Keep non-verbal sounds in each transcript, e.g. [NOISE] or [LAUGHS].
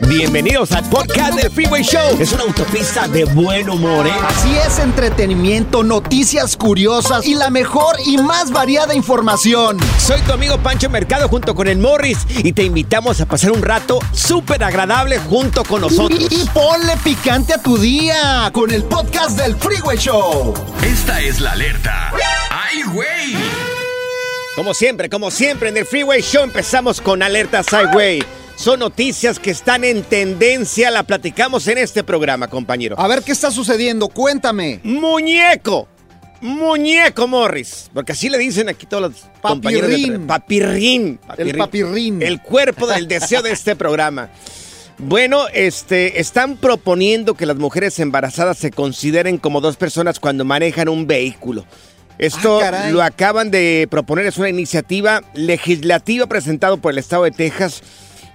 Bienvenidos al podcast del Freeway Show. Es una autopista de buen humor, ¿eh? Así es, entretenimiento, noticias curiosas y la mejor y más variada información. Soy tu amigo Pancho Mercado junto con el Morris y te invitamos a pasar un rato súper agradable junto con nosotros. Y, y ponle picante a tu día con el podcast del Freeway Show. Esta es la alerta. ¡Ay, güey! Como siempre, como siempre en el Freeway Show empezamos con Alerta Sideway. Son noticias que están en tendencia, la platicamos en este programa, compañero. A ver qué está sucediendo, cuéntame. Muñeco. Muñeco Morris. Porque así le dicen aquí todos los compañeros. de Papirrín. papirrín. El papirrín. El cuerpo del deseo de este programa. Bueno, este, están proponiendo que las mujeres embarazadas se consideren como dos personas cuando manejan un vehículo. Esto Ah, lo acaban de proponer, es una iniciativa legislativa presentada por el estado de Texas,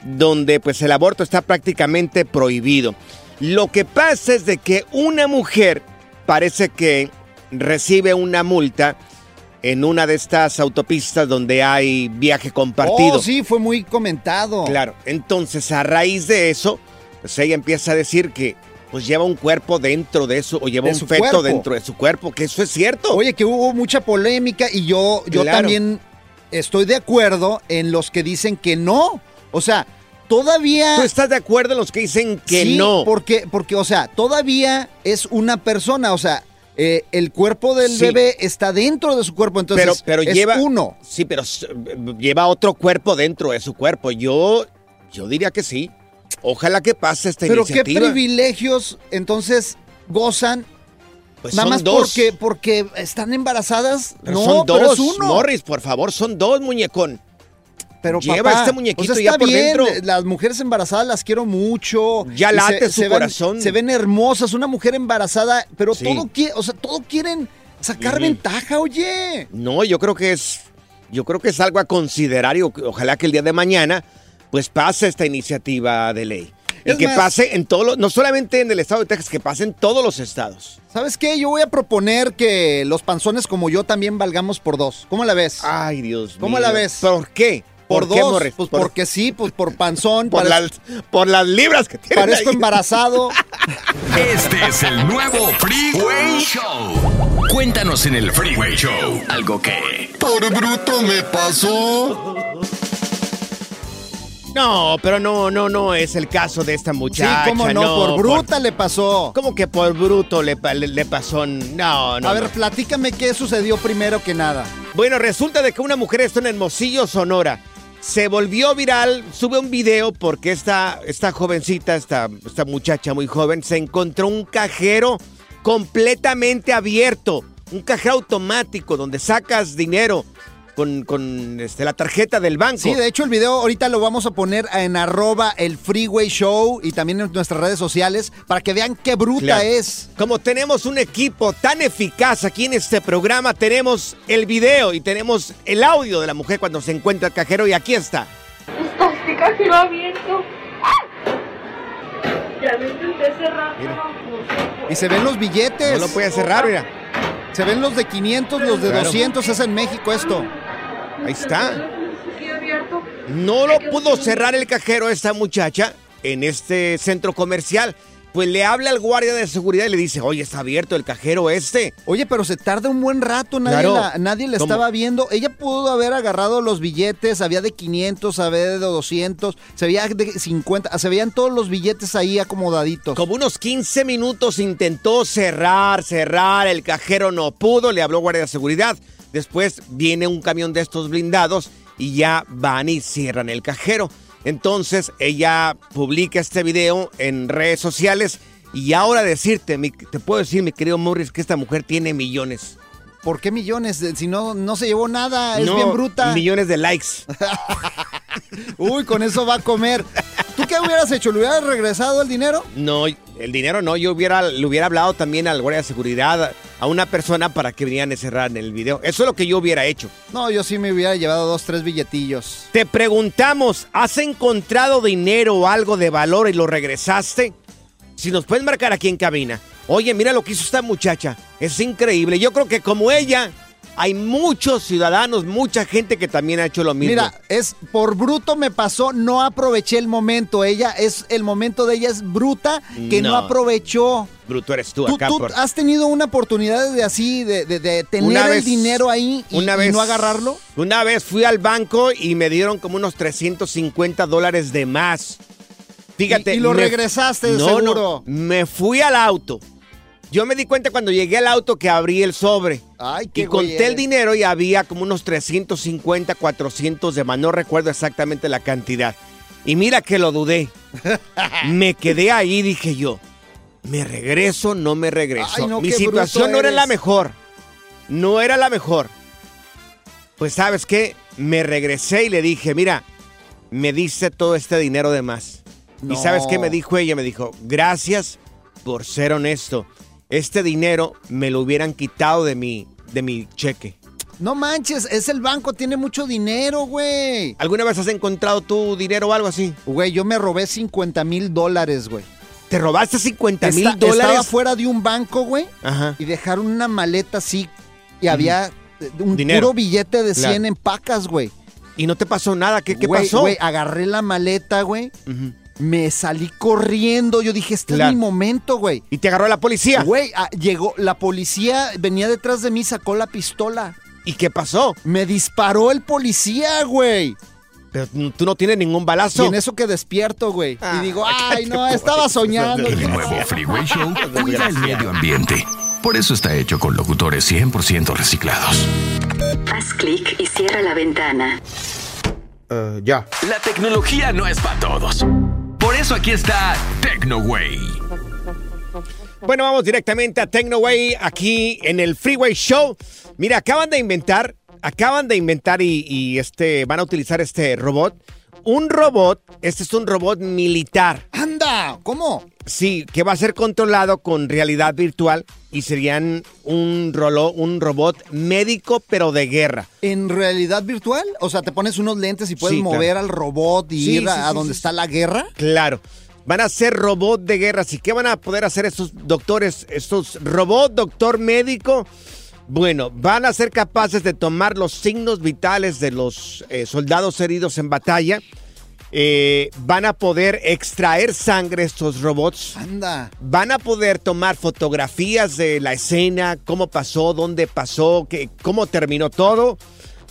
donde pues el aborto está prácticamente prohibido. Lo que pasa es de que una mujer parece que recibe una multa en una de estas autopistas donde hay viaje compartido. Oh, sí, fue muy comentado. Claro, entonces a raíz de eso, pues ella empieza a decir que pues lleva un cuerpo dentro de eso o lleva De un feto cuerpo. dentro de su cuerpo, que eso es cierto. Oye, que hubo mucha polémica y yo, yo Claro. también estoy de acuerdo en los que dicen que no. O sea, todavía... ¿Tú estás de acuerdo en los que dicen que Sí, no? Porque, porque, o sea, todavía es una persona, o sea, eh, el cuerpo del Sí. bebé está dentro de su cuerpo, entonces pero pero es lleva uno. Sí, pero lleva otro cuerpo dentro de su cuerpo. Yo yo diría que sí. Ojalá que pase esta Pero qué iniciativa. privilegios entonces gozan Pues nada son más dos. porque, porque están embarazadas. Pero no, son dos. pero es uno. Morris, por favor, son dos, muñecón. Pero Lleva papá, este muñequito sea, ya está por bien, dentro. Las mujeres embarazadas las quiero mucho. Ya late su corazón. se ven hermosas, una mujer embarazada, pero Sí. todo quiere, o sea, todo quieren sacar ventaja, oye. No, yo creo que es, yo creo que es algo a considerar y ojalá que el día de mañana, pues pase esta iniciativa de ley. Y que más- pase en todos los, no solamente en el estado de Texas, que pase en todos los estados. ¿Sabes qué? Yo voy a proponer que los panzones como yo también valgamos por dos. ¿Cómo la ves? Ay, Dios ¿Cómo mío. la ves? ¿Por qué? Por qué, dos. Morris? Pues por, porque sí, pues por panzón. por las, por las libras que tiene. parezco embarazado. Este es el nuevo Freeway Show. Cuéntanos en el Freeway Show algo que... Por bruto me pasó. No, pero no, no, no es el caso de esta sí, muchacha. cómo no, por bruta le pasó. ¿Cómo que por bruto le, le- le pasó? No, no. a ver, no. platícame qué sucedió primero que nada. Bueno, resulta de que una mujer está en Hermosillo, Sonora. Se volvió viral, sube un video porque esta, esta jovencita, esta, esta muchacha muy joven, se encontró un cajero completamente abierto. Un cajero automático donde sacas dinero con, con, este, la tarjeta del banco. Sí, de hecho el video ahorita lo vamos a poner en arroba el Freeway Show y también en nuestras redes sociales para que vean qué bruta Claro. es. Como tenemos un equipo tan eficaz aquí en este programa, tenemos el video y tenemos el audio de la mujer cuando se encuentra el cajero y aquí está. Cajero abierto. Ya lo intenté cerrar, Mira. pero no puede. Y se ven los billetes. No lo puede cerrar, mira. Se ven los de 500, los de Claro. 200. Es en México esto. Ahí está. No lo pudo cerrar el cajero esta muchacha en este centro comercial. Pues le habla al guardia de seguridad y le dice, oye, está abierto el cajero este. Oye, pero se tarda un buen rato, nadie, Claro. la, nadie le ¿Cómo? estaba viendo. Ella pudo haber agarrado los billetes, había de 500, había de 200, se veía de 50, se veían todos los billetes ahí acomodaditos. Como unos 15 minutos intentó cerrar, cerrar, el cajero no pudo, le habló guardia de seguridad. Después viene un camión de estos blindados y ya van y cierran el cajero. Entonces ella publica este video en redes sociales y ahora decirte, mi- te puedo decir, mi querido Morris, que esta mujer tiene millones. ¿Por qué millones? Eh, Si no, no se llevó nada, es No, bien bruta. Millones de likes. [LAUGHS] Uy, con eso va a comer. ¿Tú qué hubieras hecho? ¿Le hubieras regresado el dinero? No, el dinero no. Yo hubiera, le hubiera hablado también al guardia de seguridad, a una persona para que vinieran a cerrar en el video. Eso es lo que yo hubiera hecho. No, yo sí me hubiera llevado dos, tres billetillos. Te preguntamos, ¿has encontrado dinero o algo de valor y lo regresaste? Si nos puedes marcar aquí en cabina. Oye, mira lo que hizo esta muchacha. Es increíble. Yo creo que como ella, hay muchos ciudadanos, mucha gente que también ha hecho lo mismo. Mira, es por bruto me pasó, no aproveché el momento. Ella es el momento de ella es bruta que no, No. aprovechó. bruto eres tú, ¿Tú, acá. tú por- has tenido una oportunidad de así, de, de- de tener Una el vez- dinero ahí y, una y vez- no agarrarlo? Una vez fui al banco y me dieron como unos 350 dólares de más. Fíjate. Y- y lo me- regresaste, no, seguro. No, me fui al auto. Yo me di cuenta cuando llegué al auto que abrí el sobre. Ay, qué Y güey conté el dinero y había como unos 350, 400 de más. No recuerdo exactamente la cantidad. Y mira que lo dudé. [LAUGHS] me quedé ahí, dije yo. ¿Me regreso? No me regreso. Ay, no, Mi situación no era la mejor. No era la mejor. Pues sabes qué, me regresé y le dije, mira, me diste todo este dinero de más. No. Y sabes qué me dijo ella, me dijo, gracias por ser honesto. Este dinero me lo hubieran quitado de mi, de mi cheque. No manches, es el banco, tiene mucho dinero, güey. ¿Alguna vez has encontrado tu dinero o algo así? Güey, yo me robé 50 mil dólares, güey. ¿Te robaste 50 mil Esta- Estaba dólares? fuera de un banco, güey, Ajá. y dejaron una maleta así y había eh, un Dinero. puro billete de 100 Claro. en pacas, güey. ¿Y no te pasó nada? ¿Qué, pasó? Güey, agarré la maleta, güey. Ujú. Me salí corriendo. Yo dije, este Claro. es mi momento, güey. ¿Y te agarró la policía? Güey, ah, llegó, la policía venía detrás de mí, sacó la pistola. ¿Y qué pasó? Me disparó el policía, güey. Pero tú no tienes ningún balazo. Y en eso que despierto, güey. Ah, y digo, [LAUGHS] ay, no, estaba güey. soñando. El nuevo Freeway Show [LAUGHS] cuida el medio ambiente. Por eso está hecho con locutores 100% reciclados. Haz clic y cierra la ventana. ya. La tecnología no es para todos. Por eso aquí está TecnoWay. Bueno, vamos directamente a TecnoWay aquí en el Freeway Show. Mira, acaban de inventar, acaban de inventar y, y, este van a utilizar este robot. Un robot, este es un robot militar. ¡Anda! ¿Cómo? Sí, que va a ser controlado con realidad virtual y serían un, rolo, un robot médico pero de guerra. ¿En realidad virtual? O sea, te pones unos lentes y puedes Sí, claro. mover al robot y Sí, ir a, sí, a sí, donde está la guerra. Claro. Van a ser robot de guerra. Así que van a poder hacer estos doctores, estos robot doctor médico. Bueno, van a ser capaces de tomar los signos vitales de los eh, soldados heridos en batalla. Eh, van a poder extraer sangre estos robots. Anda. Van a poder tomar fotografías de la escena, cómo pasó, dónde pasó, qué- cómo terminó todo.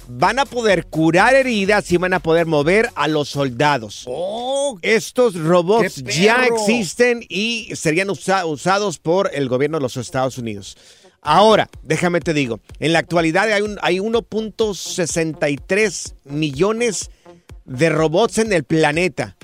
Van a poder curar heridas y van a poder mover a los soldados. ¡Oh! Estos robots ¡Qué ya existen y serían usa- usados por el gobierno de los Estados Unidos. Ahora, déjame te digo, en la actualidad hay, un- hay 1.63 millones de robots en el planeta.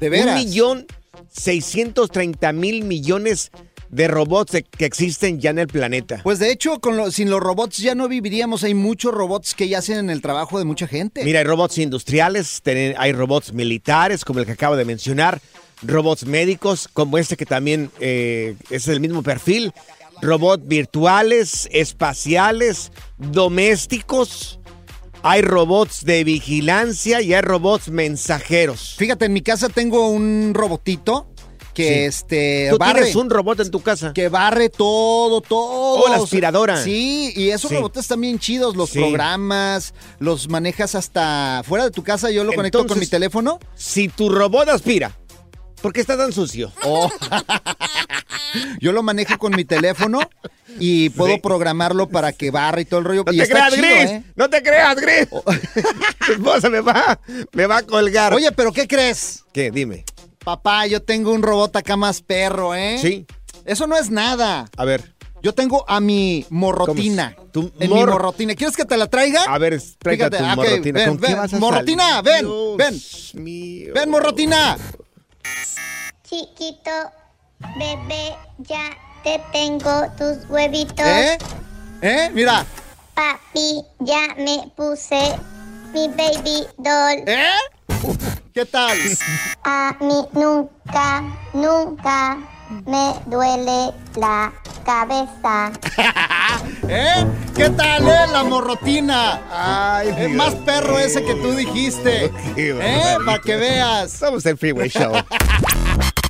¿De veras? Un millón 630 mil millones de robots de- que existen ya en el planeta. Pues de hecho, con lo- sin los robots ya no viviríamos. Hay muchos robots que ya hacen el trabajo de mucha gente. Mira, hay robots industriales, ten- hay robots militares, como el que acabo de mencionar, robots médicos, como este que también eh, es el mismo perfil, robots virtuales, espaciales, domésticos. Hay robots de vigilancia y hay robots mensajeros. Fíjate, en mi casa tengo un robotito que Sí. este ¿Tú barre. tienes un robot en tu casa? que barre todo, todo. Oh, la aspiradora. Sí, y esos Sí. robots están bien chidos, los Sí. programas, los manejas hasta fuera de tu casa, yo lo conecto con mi teléfono. Si tu robot aspira, ¿por qué está tan sucio? Oh. [LAUGHS] yo lo manejo con mi teléfono y puedo Sí. programarlo para que barre y todo el rollo. No y te está creas, chido, Gris. ¿eh? No te creas, Gris. [LAUGHS] tu esposa me va, me va a colgar. Oye, pero ¿qué crees? ¿Qué? Dime. Papá, yo tengo un robot acá más perro, ¿eh? Sí. Eso no es nada. A ver. Yo tengo a mi morrotina. ¿Tu En mi mor- morrotina. ¿Quieres que te la traiga? A ver, traiga Fíjate, tu ok, morrotina. ven, ¿Con qué ven, vas a morrotina, salir? ven, Dios ven. mío. Ven, morrotina. Chiquito, bebé, ya te tengo tus huevitos. ¿Eh? ¿Eh? Mira. Papi, ya me puse mi baby doll. ¿Eh? ¿Qué tal? A mí nunca, nunca me duele la cabeza. [LAUGHS] ¿Eh? ¿Qué tal, eh? La morrotina. Ay, Es más perro ese que tú dijiste. ¿Eh? Para que veas. Somos el Freeway Show. [LAUGHS]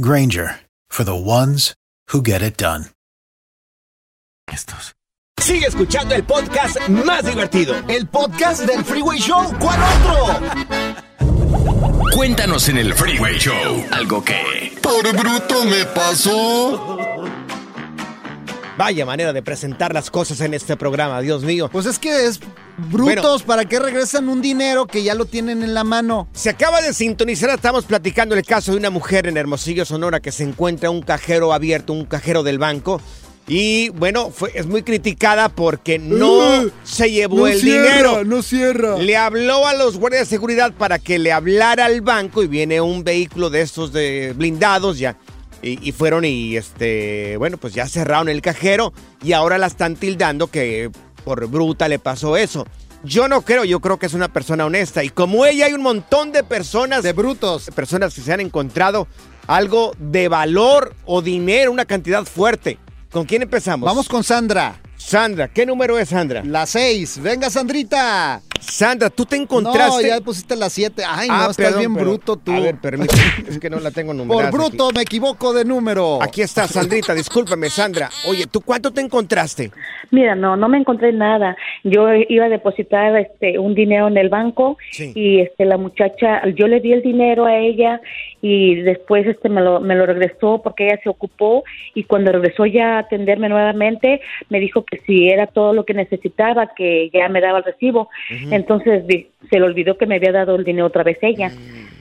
Granger for the ones who get it done. Estos. Sigue escuchando el podcast más divertido. El podcast del Freeway Show. ¿Cuál otro? Cuéntanos en el Freeway Show algo que... Por bruto me pasó. Vaya manera de presentar las cosas en este programa, Dios mío. Pues es que es brutos. ¿Para qué regresan un dinero que ya lo tienen en la mano? Se acaba de sintonizar, estamos platicando el caso de una mujer en Hermosillo, Sonora, que se encuentra un cajero abierto, un cajero del banco. Y bueno, fue, es muy criticada porque no Uh, se llevó no el cierra, dinero. no cierra. Le habló a los guardias de seguridad para que le hablara al banco y viene un vehículo de estos de blindados ya. Y, y fueron y este, bueno, pues ya cerraron el cajero y ahora la están tildando que por bruta le pasó eso. Yo no creo, yo creo que es una persona honesta. Y como ella hay un montón de personas. De brutos. Personas que se han encontrado algo de valor o dinero, una cantidad fuerte. ¿Con quién empezamos? Vamos con Sandra. Sandra, ¿qué número es Sandra? La 6. Venga, Sandrita. Sandra, tú te No, encontraste. ya pusiste la 7. Ay, no, Ah, estás perdón, bien perdón. bruto tú. A ver, permíteme. [LAUGHS] es que no la tengo Por numerada. bruto me equivoco de número. Aquí está, Sandrita, discúlpame, Sandra. Oye, ¿tú cuánto te encontraste? Mira, no, no me encontré nada. Yo iba a depositar este un dinero en el banco Sí. y este la muchacha, yo le di el dinero a ella y después este me lo me lo regresó porque ella se ocupó y cuando regresó ya a atenderme nuevamente me dijo que si era todo lo que necesitaba que ya me daba el recibo. Entonces di- se le olvidó que me había dado el dinero otra vez ella.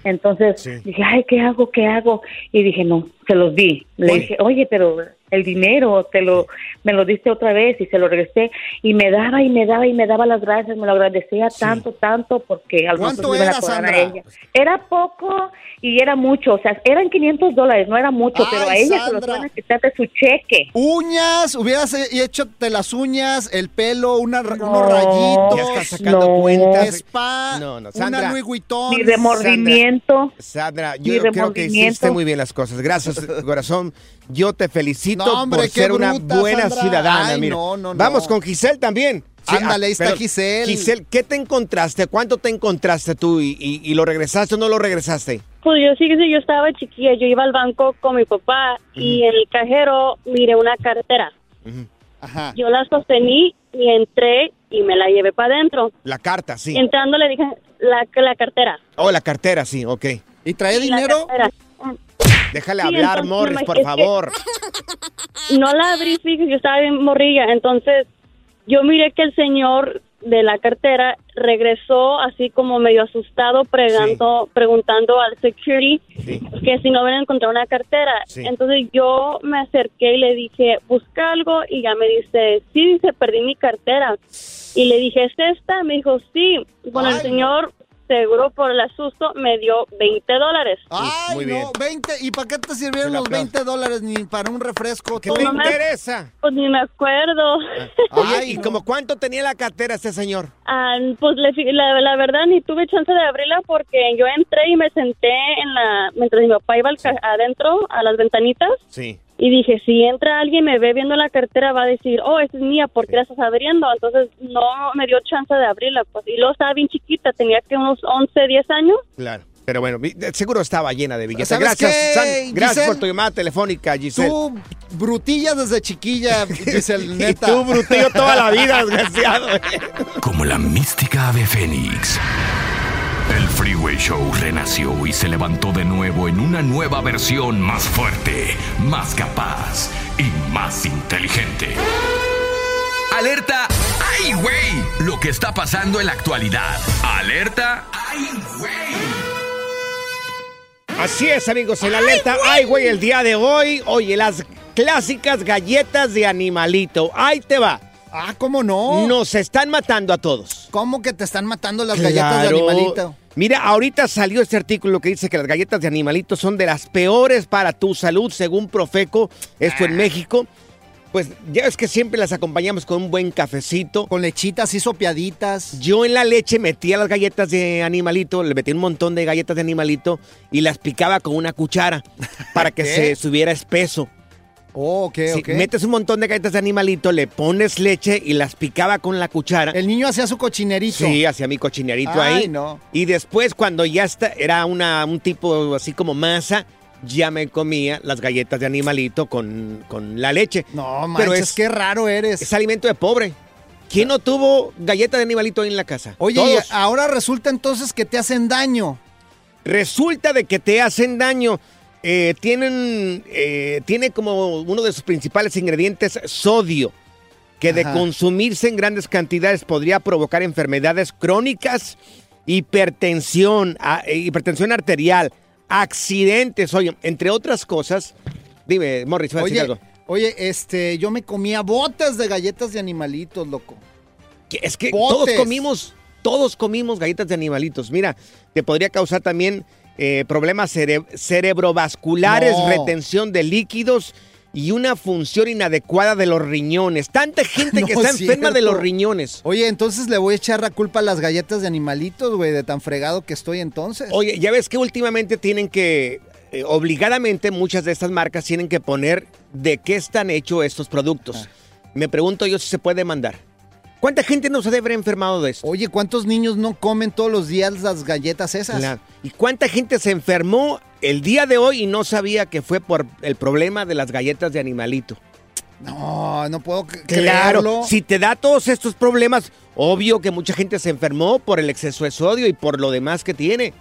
Entonces dije, ay, ¿qué hago? ¿Qué hago? Y dije, no, se los di. Le Oye. dije, oye, pero el dinero, te lo, me lo diste otra vez y se lo regresé y me daba y me daba y me daba las gracias, me lo agradecía tanto, tanto porque al ¿Cuánto era, Sandra? ella. Era poco y era mucho, o sea, eran 500 dólares, no era mucho, pero a ella se lo Sandra. iban a quitar de su cheque. Uñas, hubieras he- hecho de las uñas, el pelo, una, ra- No, unos rayitos. Ya estás sacando No. cuentas. Spa, No, no, una Sandra. Louis Vuitton. Mi remordimiento. Sandra, yo creo que hiciste muy bien las cosas. Gracias, corazón. Yo te felicito No, hombre, por ser una buena Sandra. ciudadana. Ay, mira. no, no, no. Vamos con Giselle también. Ándale, ahí está. Giselle. Giselle, ¿qué te encontraste? ¿Cuánto te encontraste tú? ¿Y, y- y lo regresaste o no lo regresaste? Pues yo sí que sí, yo estaba chiquilla, yo iba al banco con mi papá y en el cajero miré una cartera. Ajá. Yo la sostení y entré y me la llevé para adentro. La carta, sí. Entrando le dije la, la cartera. Oh, la cartera, sí, ok. ¿Y trae Y la cartera. Déjale Sí, hablar, entonces, Morris, por que- favor. [LAUGHS] No la abrí, fíjese, yo estaba bien morrilla. Entonces yo miré que el señor de la cartera regresó así como medio asustado pregando, preguntando al security que si no habían encontrado una cartera. Sí. Entonces yo me acerqué y le dije, busca algo y ya me dice, sí, dice, perdí mi cartera. Y le dije, ¿es esta? Me dijo, sí. Bueno, el señor, seguro por el asusto, me dio 20 dólares. Ay, Muy no, bien. 20. ¿Y para qué te sirvieron los aplaudo. 20 dólares ni para un refresco? ¿Qué te interesa? Pues ni me acuerdo. Oye, ¿y como cuánto tenía la cartera este señor? Ah, pues le fi- la, la verdad ni tuve chance de abrirla porque yo entré y me senté en la mientras mi papá iba al ca- adentro a las ventanitas Sí. Y dije si entra alguien y me ve viendo la cartera va a decir oh esa es mía ¿por qué la estás abriendo? Entonces no me dio chance de abrirla pues y luego estaba bien chiquita tenía que unos 11 10 años Claro. Pero bueno, seguro estaba llena de billetes. ¿Sabes Gracias, qué, San- gracias Giselle? por tu llamada telefónica, Giselle. Tú, brutilla desde chiquilla, [LAUGHS] dice el Y neta. tú, brutillo, toda la vida, desgraciado. Como la mística ave fénix. El Freeway Show renació y se levantó de nuevo en una nueva versión más fuerte, más capaz y más inteligente. Alerta, ¡ay, güey! Lo que está pasando en la actualidad. Alerta, ¡ay, Así es, amigos, en la alerta. Ay, güey, el día de hoy. Oye, las clásicas galletas de animalito. Ahí te va. Ah, ¿cómo no? Nos están matando a todos. ¿Cómo que te están matando las galletas de animalito? Mira, ahorita salió este artículo que dice que las galletas de animalito son de las peores para tu salud, según Profeco, esto Ah. en México. Pues ya es que siempre las acompañamos con un buen cafecito. Con lechitas y sopeaditas. Yo en la leche metía las galletas de animalito, le metí un montón de galletas de animalito y las picaba con una cuchara para que [LAUGHS] ¿Qué? se subiera espeso. Oh, ok, Si ok. metes un montón de galletas de animalito, le pones leche y las picaba con la cuchara. El niño hacía su cochinerito. Sí, hacía mi cochinerito Ay, ahí. no. Y después, cuando ya está, era una, un tipo así como masa, ya me comía las galletas de animalito con, con la leche. No, Pero manches, es, qué raro eres. es alimento de pobre. ¿Quién no tuvo galletas de animalito ahí en la casa? Oye, Todos. ahora resulta entonces que te hacen daño. Resulta de que te hacen daño. Eh, tienen, eh, tiene como uno de sus principales ingredientes sodio, que de consumirse en grandes cantidades podría provocar enfermedades crónicas, hipertensión, a- eh, hipertensión arterial, accidentes, oye, entre otras cosas. Dime, Morris, ¿vas a decir Oye, algo? oye, este, yo me comía botas de galletas de animalitos, loco. Que Es que Botes. todos comimos, todos comimos galletas de animalitos. Mira, te podría causar también eh, problemas cere- cerebrovasculares, No. retención de líquidos y una función inadecuada de los riñones. Tanta gente [LAUGHS] que está es enferma de los riñones. Oye, entonces le voy a echar la culpa a las galletas de animalitos, güey, de tan fregado que estoy entonces. Oye, ya ves que últimamente tienen que, eh, obligadamente muchas de estas marcas tienen que poner de qué están hechos estos productos. Me pregunto yo si se puede mandar. ¿Cuánta gente no se debe haber enfermado de esto? Oye, ¿cuántos niños no comen todos los días las galletas esas? Claro. ¿Y cuánta gente se enfermó el día de hoy y no sabía que fue por el problema de las galletas de animalito? No, no puedo Claro, creerlo. si te da todos estos problemas, obvio que mucha gente se enfermó por el exceso de sodio y por lo demás que tiene.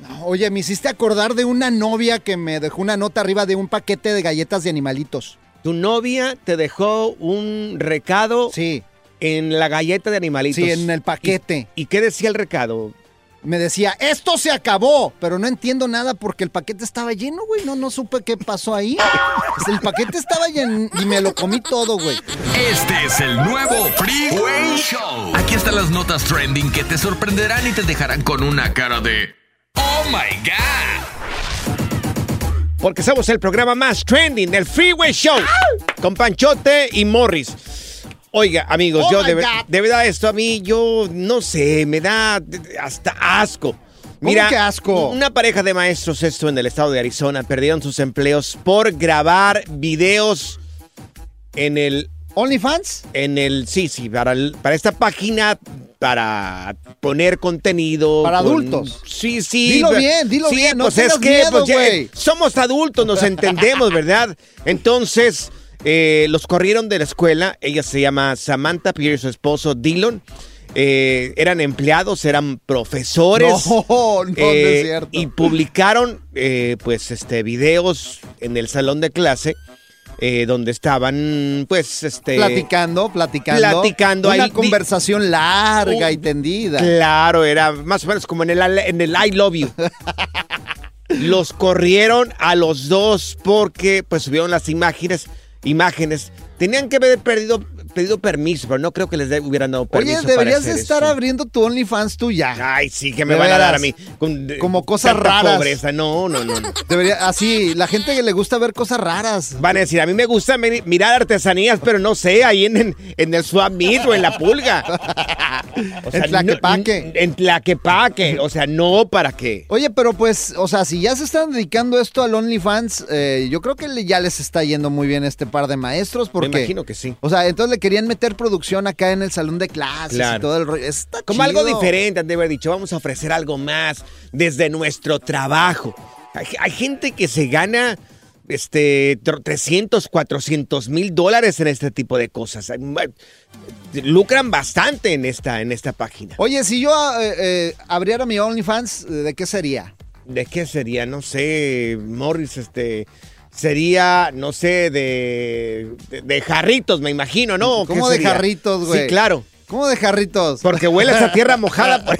No, Oye, me hiciste acordar de una novia que me dejó una nota arriba de un paquete de galletas de animalitos. Tu novia te dejó un recado Sí, en la galleta de animalitos. sí, en el paquete. ¿Y, y qué decía el recado? me decía, esto se acabó, pero no entiendo nada porque el paquete estaba lleno, güey. No, no supe qué pasó ahí. Pues el paquete estaba lleno y me lo comí todo, güey. Este es el nuevo Freeway Show. Aquí están las notas trending que te sorprenderán y te dejarán con una cara de Oh my God. Porque somos el programa más trending del Freeway Show. Con Panchote y Morris. Oiga, amigos, Oh yo de, ver- de verdad esto a mí, yo no sé, me da hasta asco. Mira, asco? una pareja de maestros esto en el estado de Arizona perdieron sus empleos por grabar videos en el OnlyFans. en el sí, sí, para, el- para esta página para poner contenido Para con- adultos. Sí, sí. Dilo bien, dilo sí, bien, no pues es tengas que miedo, pues, ya, eh, somos adultos, nos entendemos, ¿verdad? Entonces, eh, los corrieron de la escuela. Ella se llama Samantha Pierce, su esposo Dylan. Eh, eran empleados, eran profesores. [LAUGHS] No, no, no Eh, es cierto. Y publicaron, eh, pues, este, videos en el salón de clase. eh, donde estaban, pues, este... Platicando, platicando. Platicando Una ahí. Conversación larga y tendida. Claro, era más o menos como en el, en el I Love You. [LAUGHS] los corrieron a los dos porque pues subieron las imágenes, imágenes. Tenían que haber perdido, pedido permiso, pero no creo que les de- hubieran dado permiso. Oye, para deberías hacer de estar eso. abriendo tu OnlyFans tú ya. Ay, sí, que me van a dar a mí. con- Como cosas raras. pobreza. No, no, no. no. Debería, así, la gente que le gusta ver cosas raras. Van a decir, a mí me gusta mi- mirar artesanías, pero no sé, ahí en, en, en el Swap Meet o en la pulga. [LAUGHS] O En Tlaquepaque. no- en Tlaquepaque. O sea, no, ¿para qué? Oye, pero pues, o sea, si ya se están dedicando esto al OnlyFans, eh, yo creo que ya les está yendo muy bien este par de maestros porque... Me imagino que sí. O sea, entonces le querían meter producción acá en el salón de clases y todo el rollo. Está Como chido. algo diferente, han de haber dicho, vamos a ofrecer algo más desde nuestro trabajo. Hay, hay gente que se gana este, tr- 300, 400 mil dólares en este tipo de cosas. Lucran bastante en esta, en esta página. Oye, si yo eh, eh, abriera mi OnlyFans, ¿de qué sería? ¿De qué sería? No sé, Morris, este... Sería, no sé, de, de, de jarritos, me imagino, ¿no? ¿Cómo ¿Qué de jarritos, güey? Sí, claro. ¿Cómo de jarritos? Porque hueles a tierra mojada. por-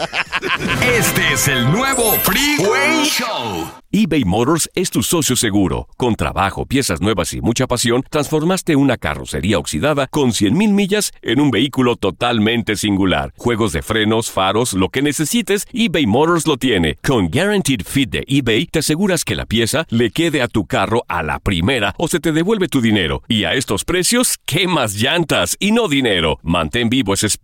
Este es el nuevo Freeway Show. eBay Motors es tu socio seguro. Con trabajo, piezas nuevas y mucha pasión, transformaste una carrocería oxidada con 100.000 millas en un vehículo totalmente singular. Juegos de frenos, faros, lo que necesites, eBay Motors lo tiene. Con Guaranteed Fit de eBay, te aseguras que la pieza le quede a tu carro a la primera o se te devuelve tu dinero. Y a estos precios, ¿qué más llantas y no dinero? Mantén vivo ese espíritu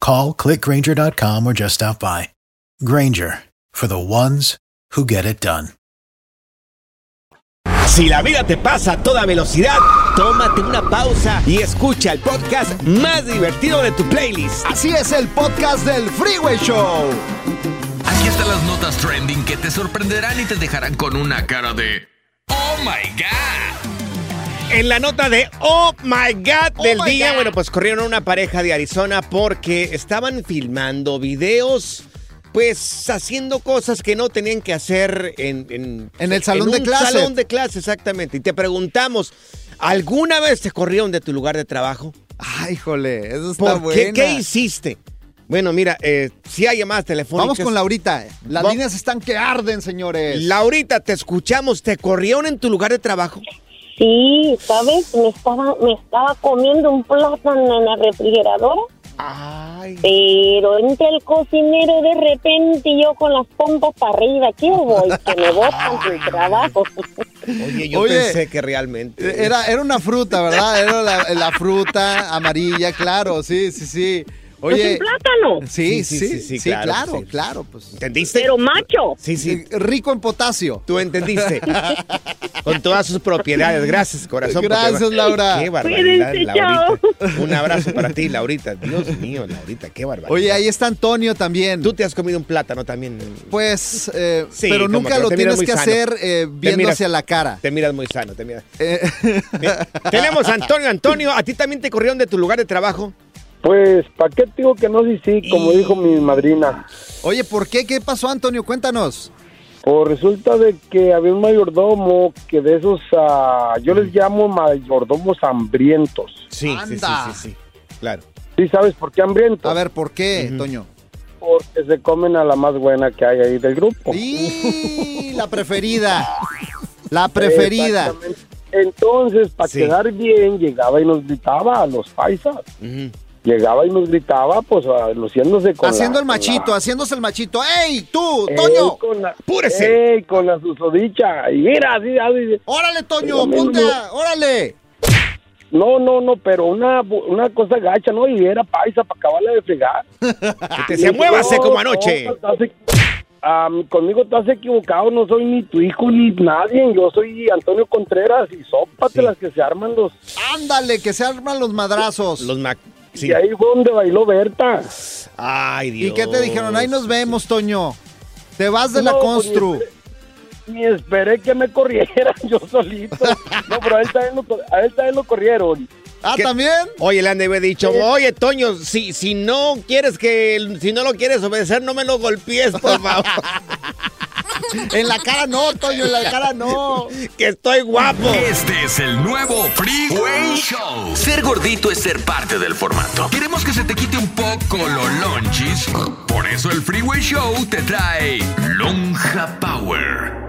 Call clickgranger.com or just stop by. Granger for the ones who get it done. Si la vida te pasa a toda velocidad, tómate una pausa y escucha el podcast más divertido de tu playlist. Así es el podcast del Freeway Show. Aquí están las notas trending que te sorprenderán y te dejarán con una cara de Oh my God. En la nota de Oh My God del my día, God. bueno, pues corrieron una pareja de Arizona porque estaban filmando videos, pues haciendo cosas que no tenían que hacer en, en, En el salón de un clase. salón de clase, exactamente. Y te preguntamos, ¿alguna vez te corrieron de tu lugar de trabajo? Ay, jole, eso está ¿Por qué? buena. ¿Qué hiciste? Bueno, mira, eh, si hay llamadas telefónicas. Vamos con Laurita. Las Va- líneas están que arden, señores. Laurita, te escuchamos. ¿Te corrieron en tu lugar de trabajo? Sí, ¿sabes? Me estaba, me estaba comiendo un plátano en la refrigeradora Pero entra el cocinero de repente y yo con las pompas para arriba. ¿Qué voy? Que me botan [LAUGHS] sin trabajo. Oye, yo Oye, pensé que realmente. Era, era una fruta, ¿verdad? Era la, la fruta amarilla, claro, sí, sí, sí. Oye, ¿Es un plátano? Sí, Sí, sí, sí, sí, sí, sí, claro, claro, pues. ¿Entendiste? Pero macho. Sí, sí. Rico en potasio. Tú entendiste. [LAUGHS] Con todas sus propiedades. Gracias, corazón. Gracias, Laura. Qué barbaridad, Cuídense, Laurita. Un abrazo para ti, Laurita. Dios mío, Laurita, qué barbaridad. Oye, ahí está Antonio también. Tú te has comido un plátano también. Pues, eh, Sí, pero nunca que lo tienes que sano. hacer eh, viendo miras- hacia la cara. Te miras muy sano, te miras. Eh, Tenemos a Antonio. Antonio, ¿a ti también te corrieron de tu lugar de trabajo? Pues, ¿para qué te digo que no? Sí, sí, como dijo mi madrina. Oye, ¿por qué? ¿Qué pasó, Antonio? Cuéntanos. Pues resulta de que había un mayordomo que de esos, ah, yo les llamo mayordomos hambrientos. Sí, sí, sí, Anda. sí, sí. Claro. ¿Sí sabes por qué hambrientos? A ver, ¿por qué, Toño? Porque se comen a la más buena que hay ahí del grupo. Y la preferida. La preferida. Exactamente. Entonces, para Sí. quedar bien, llegaba y nos gritaba a los paisas. Llegaba y nos gritaba, pues, luciéndose con Haciendo la- el con machito, la- haciendo el machito. ¡Ey, tú, Ey, Toño! con la, ¡Púrese! ey, con la susodicha. Y mira, así, así. ¡Órale, Toño! ¡Ponte! a- ¡Órale! No, no, no, pero una, una cosa gacha, ¿no? Y era paisa para acabarla de fregar. [LAUGHS] Que te se muévase No, como anoche. no, estás Am, conmigo estás equivocado, no soy ni tu hijo ni nadie. Yo soy Antonio Contreras y sópate Sí. las que se arman los. ¡Ándale, que se arman los madrazos! Los Mac. Sí. Y ahí fue donde bailó Berta. Ay, Dios. ¿Y qué te dijeron? Ahí nos vemos, Toño. Te vas de la No, pues, constru. ni esperé- Ni esperé que me corrieran [LAUGHS] yo solito. No, pero a él también lo, a él también lo corrieron. ¿Ah, ¿Qué? también? Oye, le han de haber dicho, oye, Toño, si, si no quieres que, si no lo quieres obedecer, no me lo golpees, por favor. [LAUGHS] En la cara no, Toño, en la cara no. que estoy guapo. Este es el nuevo Freeway Show. Ser gordito es ser parte del formato. Queremos que se te quite un poco los lonchis. Por eso el Freeway Show te trae Lonja Power.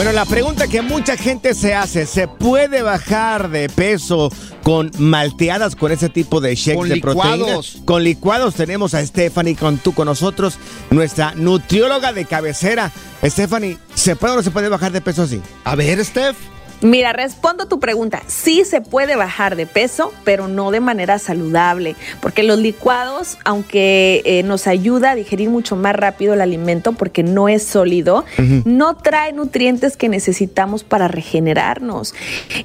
Bueno, la pregunta que mucha gente se hace, ¿se puede bajar de peso con malteadas con ese tipo de shakes Con de proteína? licuados. Con licuados tenemos a Stephanie con tú con nosotros, nuestra nutrióloga de cabecera. Stephanie, ¿se puede o no se puede bajar de peso así? A ver, Steph. Mira, respondo tu pregunta. Sí se puede bajar de peso, pero no de manera saludable, porque los licuados, aunque eh, nos ayuda a digerir mucho más rápido el alimento porque no es sólido, no trae nutrientes que necesitamos para regenerarnos.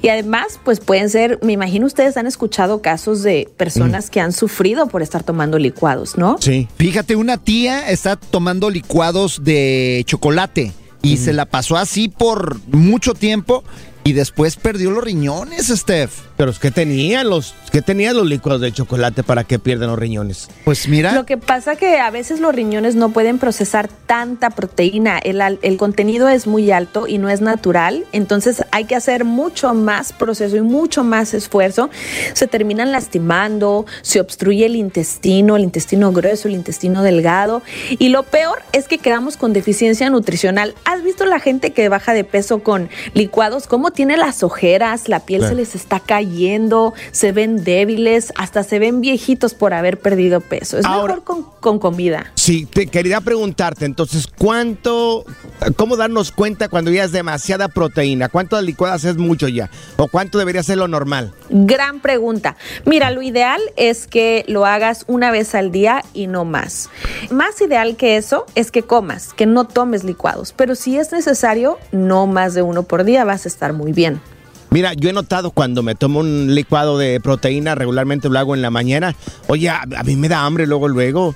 Y además, pues pueden ser, me imagino ustedes han escuchado casos de personas que han sufrido por estar tomando licuados, ¿no? Sí. Fíjate, una tía está tomando licuados de chocolate y se la pasó así por mucho tiempo y después perdió los riñones, Steph. Pero ¿qué tenían los, qué tenían los licuados de chocolate para que pierdan los riñones? Pues mira. Lo que pasa que a veces los riñones no pueden procesar tanta proteína, el, el contenido es muy alto y no es natural, entonces hay que hacer mucho más proceso y mucho más esfuerzo. Se terminan lastimando, se obstruye el intestino, el intestino grueso, el intestino delgado y lo peor es que quedamos con deficiencia nutricional. ¿Has visto la gente que baja de peso con licuados? ¿Cómo tiene las ojeras? La piel Claro. se les está cayendo, se ven débiles, hasta se ven viejitos por haber perdido peso. Es Ahora- mejor con, con comida. Sí, te quería preguntarte, entonces, ¿cuánto, cómo darnos cuenta cuando ya es demasiada proteína? ¿Cuántas licuadas es mucho ya? ¿O cuánto debería ser lo normal? Gran pregunta. Mira, lo ideal es que lo hagas una vez al día y no más. Más ideal que eso es que comas, que no tomes licuados, pero si es necesario, no más de uno por día, vas a estar muy bien. Mira, yo he notado cuando me tomo un licuado de proteína, regularmente lo hago en la mañana, oye, a, a mí me da hambre luego, luego.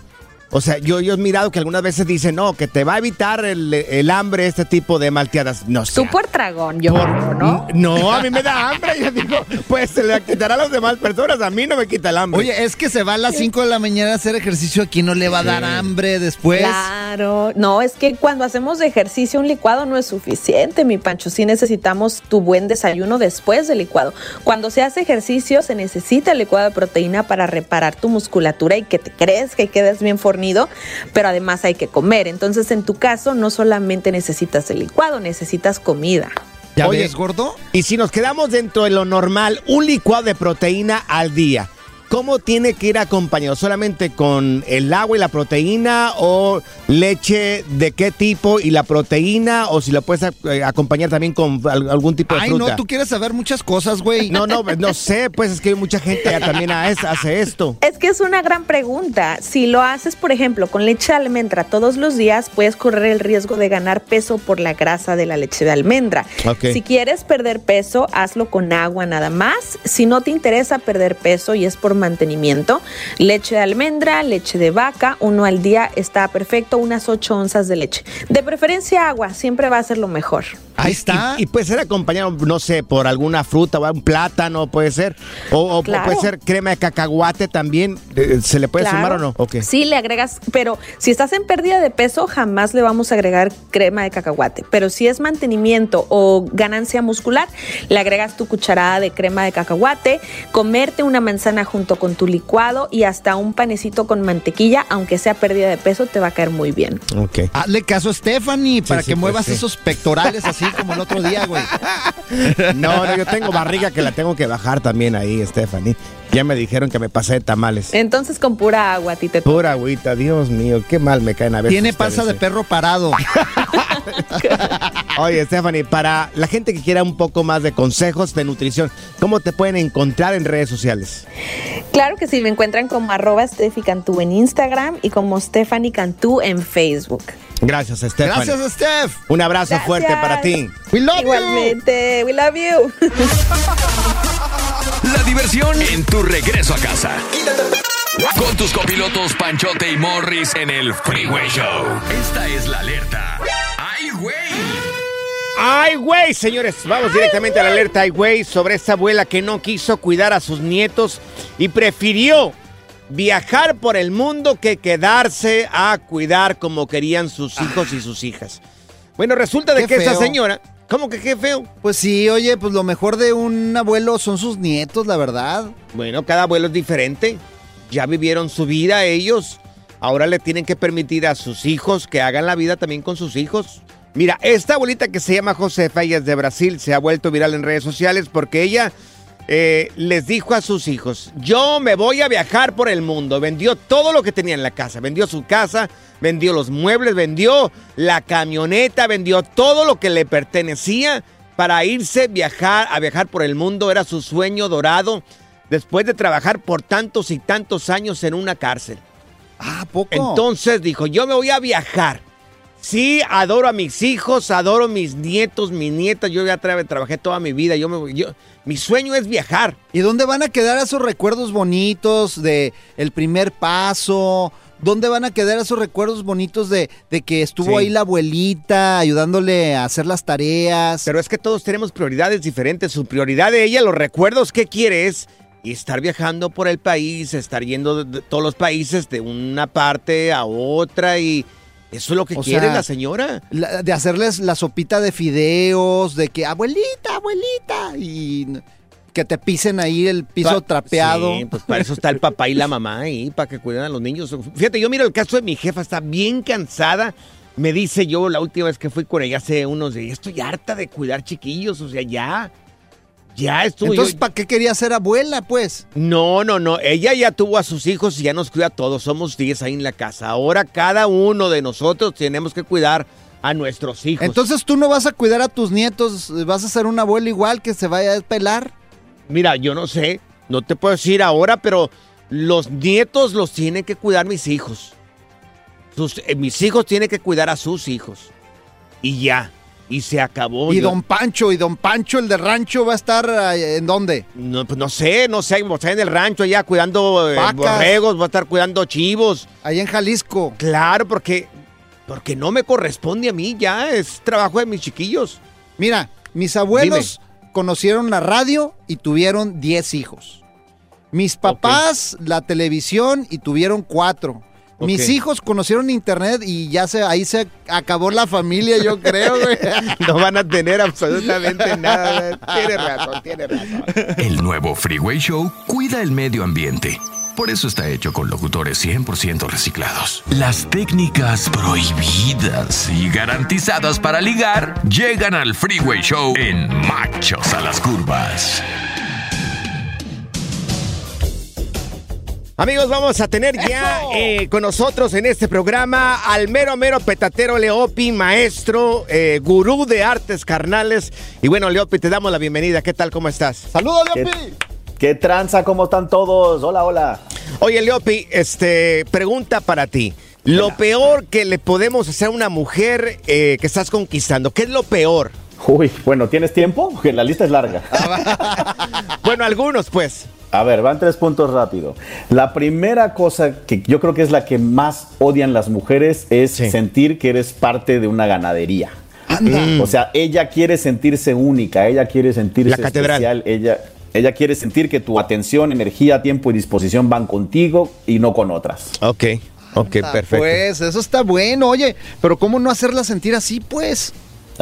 O sea, yo, yo he mirado que algunas veces dicen, no, que te va a evitar el, el hambre este tipo de malteadas. No sé. Tú por tragón, yo creo, ¿no? No, a mí me da hambre. Yo digo, pues se le quitará a las demás personas, a mí no me quita el hambre. Oye, es que se va a las 5 de la mañana a hacer ejercicio, aquí no le va a dar hambre después. Claro, no, es que cuando hacemos ejercicio un licuado no es suficiente, mi Pancho, sí necesitamos tu buen desayuno después del licuado. Cuando se hace ejercicio se necesita el licuado de proteína para reparar tu musculatura y que te crezca y quedes bien fornido, pero además hay que comer. Entonces, en tu caso, no solamente necesitas el licuado, necesitas comida. ¿Ya Oye, ves, gordo? Y si nos quedamos dentro de lo normal, un licuado de proteína al día, ¿cómo tiene que ir acompañado? ¿Solamente con el agua y la proteína o leche de qué tipo y la proteína o si la puedes eh, acompañar también con al- algún tipo de Ay, fruta? no, tú quieres saber muchas cosas, güey. No, no, no sé, pues es que mucha gente ya también hace esto. Es que es una gran pregunta. Si lo haces, por ejemplo, con leche de almendra todos los días, puedes correr el riesgo de ganar peso por la grasa de la leche de almendra. Si quieres perder peso, hazlo con agua nada más. Si no te interesa perder peso y es por mantenimiento, leche de almendra, leche de vaca, uno al día está perfecto, unas 8 onzas de leche. De preferencia agua, siempre va a ser lo mejor. Ahí está. Y, y puede ser acompañado, no sé, por alguna fruta o un plátano, puede ser. O, o Claro. puede ser crema de cacahuate también. eh, ¿Se le puede Claro. sumar o no? Sí, le agregas, pero si estás en pérdida de peso, jamás le vamos a agregar crema de cacahuate. Pero si es mantenimiento o ganancia muscular, le agregas tu cucharada de crema de cacahuate, comerte una manzana junto con tu licuado y hasta un panecito con mantequilla, aunque sea pérdida de peso, te va a caer muy bien. Ok. Hazle caso a Stephanie para sí, que pues, muevas sí. esos pectorales así como el otro día, güey. No, no, yo tengo barriga que la tengo que bajar también ahí, Stephanie. Ya me dijeron que me pasé de tamales. Entonces con pura agua a ti te Pura agüita, Dios mío, qué mal me caen a veces. Tiene ustedes, panza de eh. perro parado. [LAUGHS] [LAUGHS] Oye, Stephanie, para la gente que quiera un poco más de consejos de nutrición, ¿cómo te pueden encontrar en redes sociales? Claro que sí, me encuentran como arroba Steffi Cantú en Instagram y como Stephanie Cantú en Facebook. Gracias, Stephanie. Gracias, Steph. Un abrazo Gracias. fuerte para ti. We love you. Igualmente, we love you. [LAUGHS] La diversión en tu regreso a casa. Con tus copilotos Panchote y Morris en el Freeway Show. Esta es la alerta. ¡Ay, güey! Señores, vamos directamente a la alerta, ay, güey, sobre esta abuela que no quiso cuidar a sus nietos y prefirió viajar por el mundo que quedarse a cuidar como querían sus hijos y sus hijas. Bueno, resulta de Qué que esta feo. señora, ¿cómo que qué feo? Pues sí, oye, pues lo mejor de un abuelo son sus nietos, la verdad. Bueno, cada abuelo es diferente. Ya vivieron su vida ellos. Ahora le tienen que permitir a sus hijos que hagan la vida también con sus hijos. Mira, esta abuelita que se llama Josefa, ella es de Brasil, se ha vuelto viral en redes sociales porque ella eh, les dijo a sus hijos, yo me voy a viajar por el mundo. Vendió todo lo que tenía en la casa. Vendió su casa, vendió los muebles, vendió la camioneta, vendió todo lo que le pertenecía para irse viajar, a viajar por el mundo. Era su sueño dorado después de trabajar por tantos y tantos años en una cárcel. Ah, poco. Entonces dijo, yo me voy a viajar. Sí, adoro a mis hijos, adoro mis nietos, mis nietas. Yo ya tra- trabajé toda mi vida. Yo me yo, mi sueño es viajar. ¿Y dónde van a quedar esos recuerdos bonitos de el primer paso? ¿Dónde van a quedar esos recuerdos bonitos de, de que estuvo Sí. ahí la abuelita ayudándole a hacer las tareas? Pero es que todos tenemos prioridades diferentes. Su prioridad de ella, los recuerdos que quiere es estar viajando por el país, estar yendo de, de todos los países de una parte a otra y eso es lo que O quiere sea, la señora. La- de hacerles la sopita de fideos, de que abuelita, abuelita, y que te pisen ahí el piso Pa- trapeado. Sí, pues para eso está el papá y la mamá ahí, para que cuiden a los niños. Fíjate, yo miro el caso de mi jefa, está bien cansada. Me dice yo la última vez que fui con ella hace unos días, estoy harta de cuidar chiquillos, o sea, ya. Ya estuvo. Entonces, ¿para qué quería ser abuela, pues? No, no, no. Ella ya tuvo a sus hijos y ya nos cuida a todos. Somos 10 ahí en la casa. Ahora cada uno de nosotros tenemos que cuidar a nuestros hijos. Entonces, ¿tú no vas a cuidar a tus nietos? ¿Vas a ser un abuelo igual que se vaya a pelar? Mira, yo no sé, no te puedo decir ahora, pero los nietos los tienen que cuidar mis hijos. Sus- eh, mis hijos tienen que cuidar a sus hijos. Y ya. Y se acabó. y Yo- don Pancho, y don Pancho, el de rancho, va a estar eh, en dónde? No, pues no sé, no sé, va a estar en el rancho allá cuidando eh, borregos, va a estar cuidando chivos. Allá en Jalisco. Claro, porque, porque no me corresponde a mí ya, es trabajo de mis chiquillos. Mira, mis abuelos conocieron la radio y tuvieron 10 hijos. Mis papás la televisión y tuvieron Mis hijos conocieron internet y ya se ahí se acabó la familia, yo creo, güey. [LAUGHS] No van a tener absolutamente nada. Tiene razón, tiene razón. El nuevo Freeway Show cuida el medio ambiente. Por eso está hecho con locutores 100% reciclados. Las técnicas prohibidas y garantizadas para ligar llegan al Freeway Show en Machos a las Curvas. Amigos, vamos a tener ya eh, con nosotros en este programa al mero mero petatero Leopi, maestro, eh, gurú de artes carnales. Y bueno, Leopi, te damos la bienvenida. ¿Qué tal? ¿Cómo estás? ¡Saludos, Leopi! ¿Qué tranza? ¿Cómo están todos? Hola, hola. Oye, Leopi, este, pregunta para ti. Lo peor que le podemos hacer a una mujer eh, que estás conquistando, ¿qué es lo peor? Uy, bueno, ¿tienes tiempo? Porque la lista es larga. [LAUGHS] bueno, algunos pues. A ver, van tres puntos rápido. La primera cosa que yo creo que es la que más odian las mujeres es sentir que eres parte de una ganadería. O sea, ella quiere sentirse única, ella quiere sentirse La catedral. especial, ella, ella quiere sentir que tu atención, energía, tiempo y disposición van contigo y no con otras. Ok, ok, perfecto. Pues eso está bueno, oye, pero ¿cómo no hacerla sentir así, pues?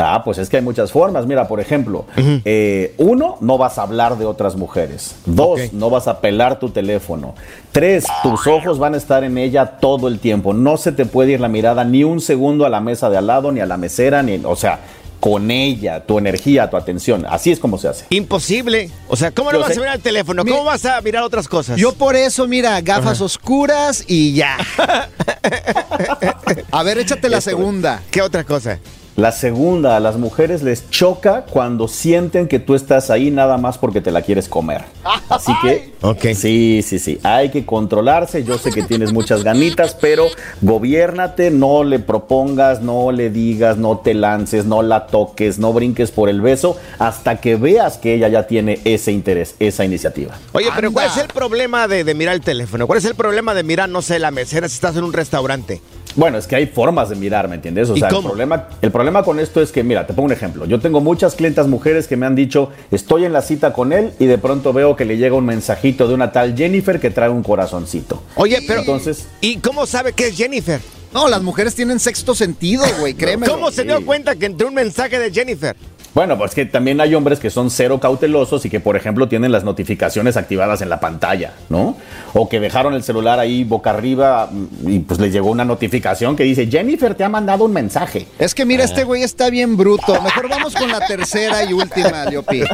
Ah, pues es que hay muchas formas. Mira, por ejemplo, eh, uno, no vas a hablar de otras mujeres. Dos, no vas a pelar tu teléfono. Tres, tus ojos van a estar en ella todo el tiempo. No se te puede ir la mirada ni un segundo a la mesa de al lado, ni a la mesera, ni, o sea, con ella, tu energía, tu atención. Así es como se hace. Imposible. O sea, ¿cómo no Yo vas sé. a mirar el teléfono? ¿Cómo vas a mirar otras cosas? Yo por eso, mira, gafas Ajá. oscuras y ya. [LAUGHS] A ver, échate la Esto, segunda. ¿Qué otra cosa? La segunda, a las mujeres les choca cuando sienten que tú estás ahí nada más porque te la quieres comer. Así que, [LAUGHS] sí, sí, sí, hay que controlarse. Yo sé que tienes muchas ganitas, pero gobiérnate, no le propongas, no le digas, no te lances, no la toques, no brinques por el beso hasta que veas que ella ya tiene ese interés, esa iniciativa. Oye, pero ¿cuál es el problema de, de mirar el teléfono? ¿Cuál es el problema de mirar, no sé, la mesera si estás en un restaurante? Bueno, es que hay formas de mirar, ¿me entiendes? O ¿Y sea, el problema, el problema con esto es que, mira, te pongo un ejemplo. Yo tengo muchas clientas mujeres que me han dicho, estoy en la cita con él y de pronto veo que le llega un mensajito de una tal Jennifer que trae un corazoncito. Oye, pero Entonces, ¿y cómo sabe que es Jennifer? No, las mujeres tienen sexto sentido, güey, [LAUGHS] créeme. ¿Cómo se dio cuenta que entró un mensaje de Jennifer? Bueno, pues que también hay hombres que son cero cautelosos y que, por ejemplo, tienen las notificaciones activadas en la pantalla, ¿no? O que dejaron el celular ahí boca arriba mm, y pues les llegó una notificación que dice, Jennifer te ha mandado un mensaje. Es que mira, este güey está bien bruto. Mejor vamos con la tercera y última, Leopi. [LAUGHS]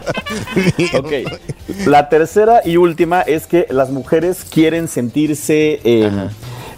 Ok. La tercera y última es que las mujeres quieren sentirse eh,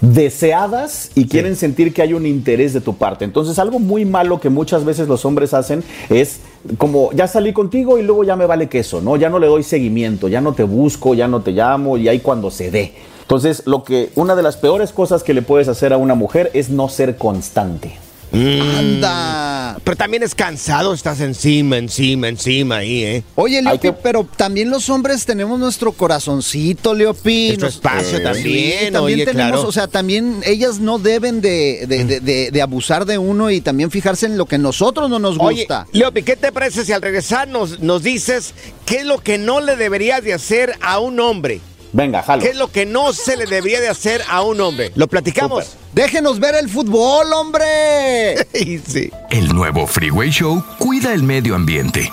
deseadas y quieren sentir que hay un interés de tu parte. Entonces, algo muy malo que muchas veces los hombres hacen es como ya salí contigo y luego ya me vale queso, ¿no? Ya no le doy seguimiento, ya no te busco, ya no te llamo y ahí cuando se dé. Entonces, lo que una de las peores cosas que le puedes hacer a una mujer es no ser constante. Anda. Pero también es cansado, estás encima, encima, encima ahí, ¿eh? Oye, Leopi, que- pero también los hombres tenemos nuestro corazoncito, Leopi. Nuestro espacio también, también oye, tenemos, claro. o sea, también ellas no deben de, de- de- de- de abusar de uno y también fijarse en lo que nosotros no nos Oye, gusta. Leopi, ¿qué te parece si al regresar nos, nos dices qué es lo que no le deberías de hacer a un hombre? Venga, jalo. ¿Qué es lo que no se le debería de hacer a un hombre? ¿Lo platicamos? Déjenos ver el fútbol, hombre. [LAUGHS] sí. El nuevo Freeway Show cuida el medio ambiente.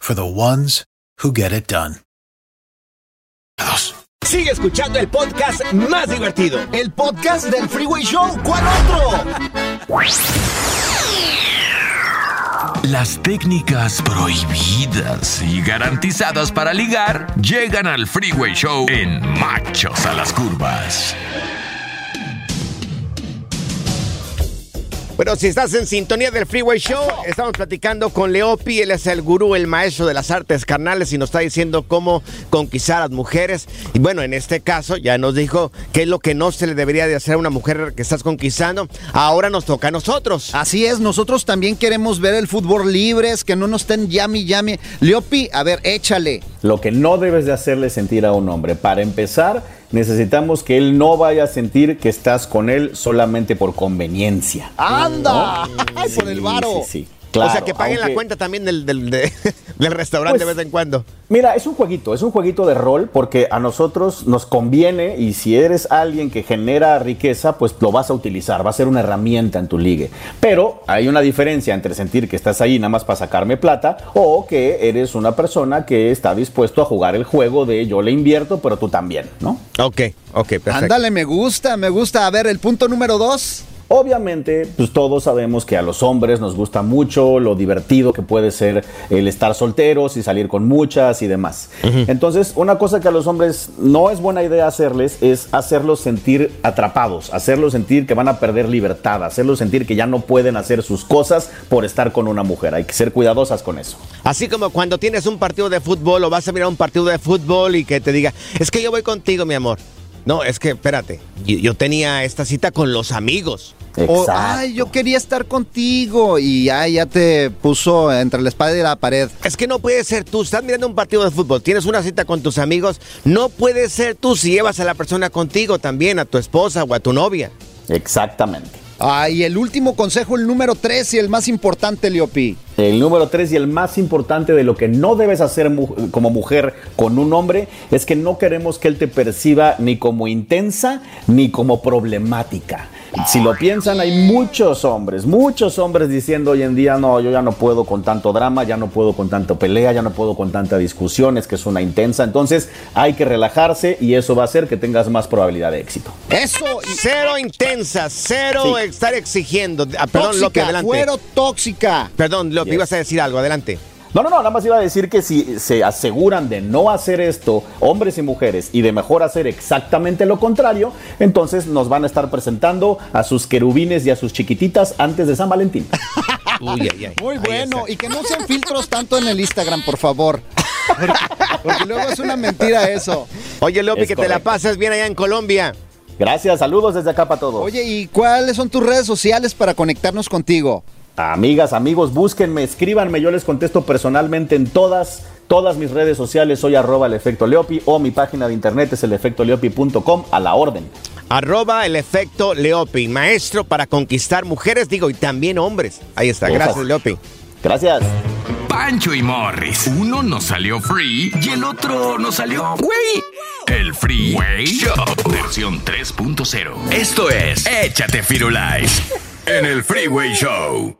for the ones who get it done. Sigue escuchando el podcast más divertido. El podcast del Freeway Show. ¿Cuál otro? Las técnicas prohibidas y garantizadas para ligar llegan al Freeway Show en Machos a las Curvas. Bueno, si estás en sintonía del Freeway Show, estamos platicando con Leopi, él es el gurú, el maestro de las artes carnales y nos está diciendo cómo conquistar a las mujeres. Y bueno, en este caso ya nos dijo qué es lo que no se le debería de hacer a una mujer que estás conquistando. Ahora nos toca a nosotros. Así es, nosotros también queremos ver el fútbol libres, que no nos estén llame, llame. Leopi, a ver, échale. Lo que no debes de hacerle sentir a un hombre. Para empezar, necesitamos que él no vaya a sentir que estás con él solamente por conveniencia. ¡Anda! ¡Ay, por el varo! sí, sí. Claro, o sea, que paguen la cuenta también del, del, de- [LAUGHS] del restaurante Pues, de vez en cuando. Mira, es un jueguito, es un jueguito de rol porque a nosotros nos conviene y si eres alguien que genera riqueza, pues lo vas a utilizar, va a ser una herramienta en tu ligue. Pero hay una diferencia entre sentir que estás ahí nada más para sacarme plata o que eres una persona que está dispuesto a jugar el juego de yo le invierto, pero tú también, ¿no? Ok, ok, perfecto. Ándale, me gusta, me gusta. A ver, el punto número dos. Obviamente, pues todos sabemos que a los hombres nos gusta mucho lo divertido que puede ser el estar solteros y salir con muchas y demás. Entonces, una cosa que a los hombres no es buena idea hacerles es hacerlos sentir atrapados, hacerlos sentir que van a perder libertad, hacerlos sentir que ya no pueden hacer sus cosas por estar con una mujer. Hay que ser cuidadosas con eso. Así como cuando tienes un partido de fútbol o vas a mirar un partido de fútbol y que te diga, es que yo voy contigo, mi amor. No, es que, espérate, yo, yo tenía esta cita con los amigos. O, ay, yo quería estar contigo y ya, ya te puso entre la espada y la pared. Es que no puede ser tú, estás mirando un partido de fútbol, tienes una cita con tus amigos, no puede ser tú si llevas a la persona contigo también, a tu esposa o a tu novia. Exactamente. Ay, el último consejo, el número tres y el más importante, Leopi. El número tres y el más importante de lo que no debes hacer como mujer con un hombre es que no queremos que él te perciba ni como intensa ni como problemática. Si lo piensan, hay muchos hombres, muchos hombres diciendo hoy en día, no, yo ya no puedo con tanto drama, ya no puedo con tanto pelea, ya no puedo con tanta discusión, es que es una intensa. Entonces hay que relajarse y eso va a hacer que tengas más probabilidad de éxito. Eso, Cero intensa, cero Sí. estar exigiendo. Ah, perdón, tóxica, Lopi, adelante. cuero tóxica. Perdón, Lopi, Yes. ibas a decir algo, adelante. No, no, no, nada más iba a decir que si se aseguran de no hacer esto, hombres y mujeres, y de mejor hacer exactamente lo contrario, entonces nos van a estar presentando a sus querubines y a sus chiquititas antes de San Valentín. [LAUGHS] Uy, ay, ay. Muy bueno. Y que no sean filtros tanto en el Instagram, por favor. Porque, porque luego es una mentira eso. Oye, Lopi, Es que te la pases bien allá en Colombia. Gracias, saludos desde acá para todos. Oye, ¿y cuáles son tus redes sociales para conectarnos contigo? Amigas, amigos, búsquenme, escríbanme, yo les contesto personalmente en todas, todas mis redes sociales, soy arroba el efecto Leopi o mi página de internet es el efectoleopi.com a la orden. Arroba el efecto Leopi, maestro para conquistar mujeres, digo, y también hombres. Ahí está, gracias, Leopi. Gracias. Pancho y Morris. Uno nos salió free y el otro nos salió güey. El Freeway Show versión 3.0. Esto es Échate Firulais en el Freeway Show.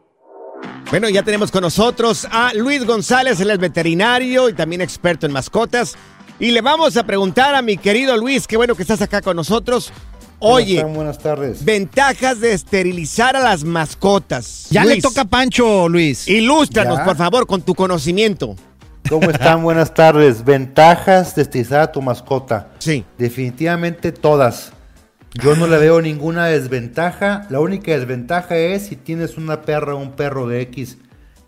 Bueno, ya tenemos con nosotros a Luis González, él es veterinario y también experto en mascotas. Y le vamos a preguntar a mi querido Luis, qué bueno que estás acá con nosotros. Oye, están? Buenas tardes. ventajas de esterilizar a las mascotas. Ya Luis, le toca a Pancho, Luis. Ilústranos, Ya. por favor, con tu conocimiento. ¿Cómo están? Buenas tardes. Ventajas de esterilizar a tu mascota. Sí. Definitivamente todas. Yo no le veo ninguna desventaja. La única desventaja es si tienes una perra o un perro de X,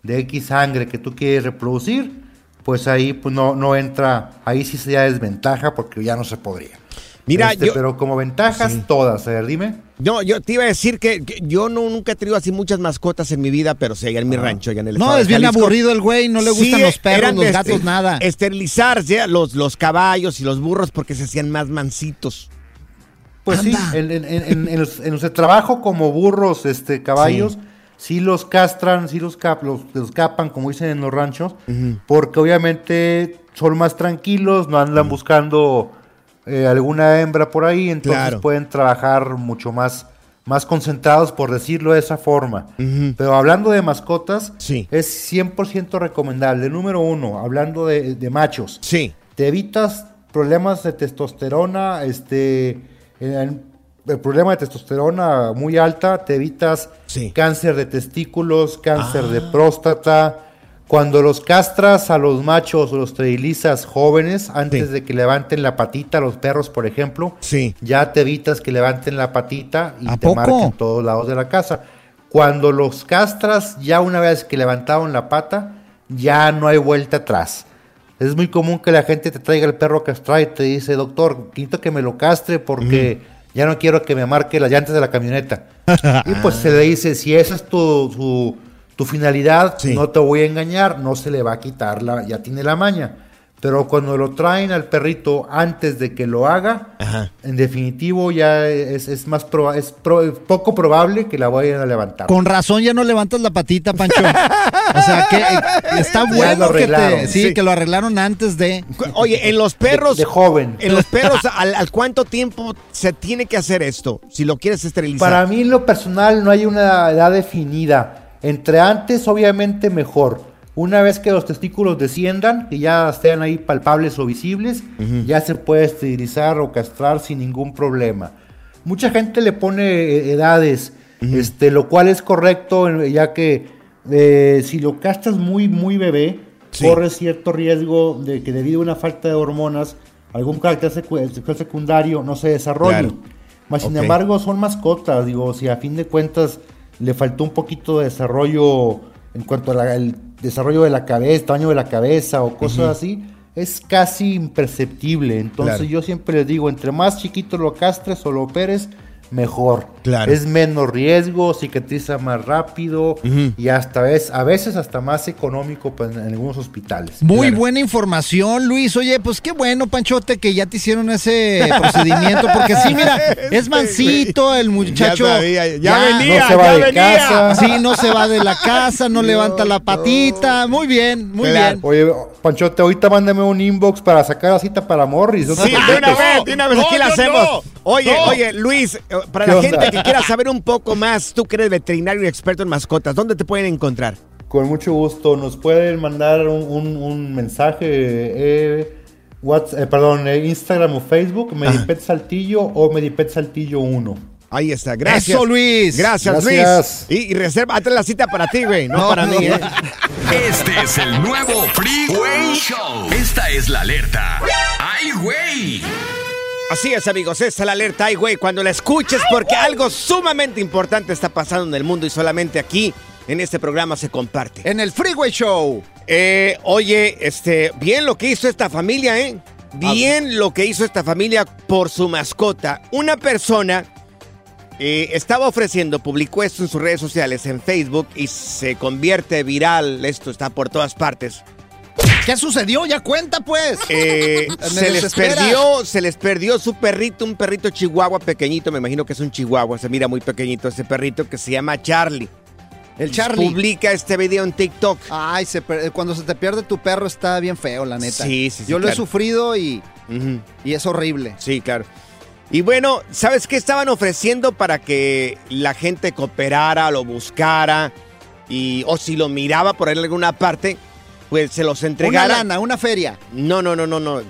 de X sangre que tú quieres reproducir, pues ahí pues no, no entra, ahí sí sería desventaja porque ya no se podría. Mira, Este, yo- pero como ventajas todas, a ver, dime. No, yo te iba a decir que, que yo no, nunca he tenido así muchas mascotas en mi vida, pero sí, allá en mi rancho, allá en el No, es bien Jalisco. aburrido el güey, no le gustan Sí, los perros, los gatos, nada. Esterilizarse los, los caballos y los burros porque se hacían más mansitos. Pues sí, en, en- en- en- en los- en trabajo como burros, este, caballos, sí, los castran, sí los, cap, los, los capan, como dicen en los ranchos, porque obviamente son más tranquilos, no andan buscando eh, alguna hembra por ahí, entonces Claro. pueden trabajar mucho más, más concentrados, por decirlo de esa forma. Pero hablando de mascotas, Sí. es 100% recomendable. Número uno, hablando de, de machos, Sí. te evitas problemas de testosterona, este, el, el problema de testosterona muy alta, te evitas cáncer de testículos, cáncer de próstata. Cuando los castras a los machos o los esterilizas jóvenes, antes de que levanten la patita, los perros, por ejemplo, ya te evitas que levanten la patita y ¿A te poco? marquen todos lados de la casa. Cuando los castras, ya una vez que levantaron la pata, ya no hay vuelta atrás. Es muy común que la gente te traiga el perro castrado y te dice, doctor, quito que me lo castre porque ya no quiero que me marque las llantas de la camioneta. [LAUGHS] y pues se le dice, si esa es tu, tu, tu finalidad, no te voy a engañar, no se le va a quitar, la, ya tiene la maña. Pero cuando lo traen al perrito antes de que lo haga, en definitivo ya es, es más proba- es pro- poco probable que la vayan a levantar. Con razón ya no levantas la patita, Pancho. O sea, que eh, está bueno que te, arreglaron. sí, Sí. que lo arreglaron antes de. Oye, en los perros. De joven. En los perros, ¿al, al cuánto tiempo se tiene que hacer esto? Si lo quieres esterilizar. Para mí, en lo personal, no hay una edad definida. Entre antes, obviamente, mejor. Una vez que los testículos desciendan, que ya estén ahí palpables o visibles, ya se puede esterilizar o castrar sin ningún problema. Mucha gente le pone eh, edades, este, lo cual es correcto, ya que eh, si lo castras muy, muy bebé, corres cierto riesgo de que debido a una falta de hormonas, algún carácter secundario no se desarrolle. Claro. Mas, sin embargo, son mascotas. Digo, si a fin de cuentas le faltó un poquito de desarrollo en cuanto al desarrollo de la cabeza, tamaño de la cabeza o cosas así, es casi imperceptible. Entonces, Claro. yo siempre les digo: entre más chiquito lo castres o lo operes, mejor. Claro. Es menos riesgo, cicatriza más rápido y hasta es, a veces hasta más económico pues, en algunos hospitales. Muy buena información, Luis. Oye, pues qué bueno, Panchote, que ya te hicieron ese procedimiento. Porque sí, mira, [LAUGHS] es mansito el muchacho. sabía, ya venía, No se va ya de venía. casa. [LAUGHS] Sí, no se va de la casa, no levanta la patita. Muy bien, muy bien. Oye, Panchote, ahorita mándame un inbox para sacar la cita para Morris. Sí, de una vez, de una vez, aquí la hacemos. Oye, oye, Luis, eh, para ¿Qué la onda? gente que quiera saber un poco más, tú que eres veterinario y experto en mascotas, ¿dónde te pueden encontrar? Con mucho gusto. Nos pueden mandar un, un- un mensaje, eh, Whats- eh, perdón, eh, Instagram o Facebook, Medipet Saltillo o Medipet Saltillo 1. Ahí está, gracias. Eso, Luis. Gracias, Gracias. Luis. Y, y reserva, hazte la cita para ti, güey, no, No, para no, mí, no. ¿eh? Este es el nuevo Freeway Show. Esta es la alerta. ¡Ay, güey! Así es, amigos, esta es la alerta, ay, güey, cuando la escuches, porque algo sumamente importante está pasando en el mundo y solamente aquí, en este programa, se comparte. En el Freeway Show. Eh, oye, este, bien lo que hizo esta familia, ¿eh? Bien lo que hizo esta familia por su mascota. Una persona eh, estaba ofreciendo, publicó esto en sus redes sociales, en Facebook, y se convierte viral. Esto está por todas partes. ¿Qué sucedió? Ya cuenta, pues. Eh, [LAUGHS] se les perdió, se les perdió su perrito, un perrito chihuahua pequeñito, me imagino que es un chihuahua, se mira muy pequeñito ese perrito que se llama Charlie. El Charlie. Publica este video en TikTok. Ay, se cuando se te pierde tu perro está bien feo, la neta. Sí, sí, sí, Yo lo he sufrido y, y es horrible. Sí, claro. Y bueno, ¿sabes qué estaban ofreciendo para que la gente cooperara, lo buscara? Y, o si lo miraba por ahí en alguna parte, pues se los Una entregara. lana, una feria. No, no, no, no, no.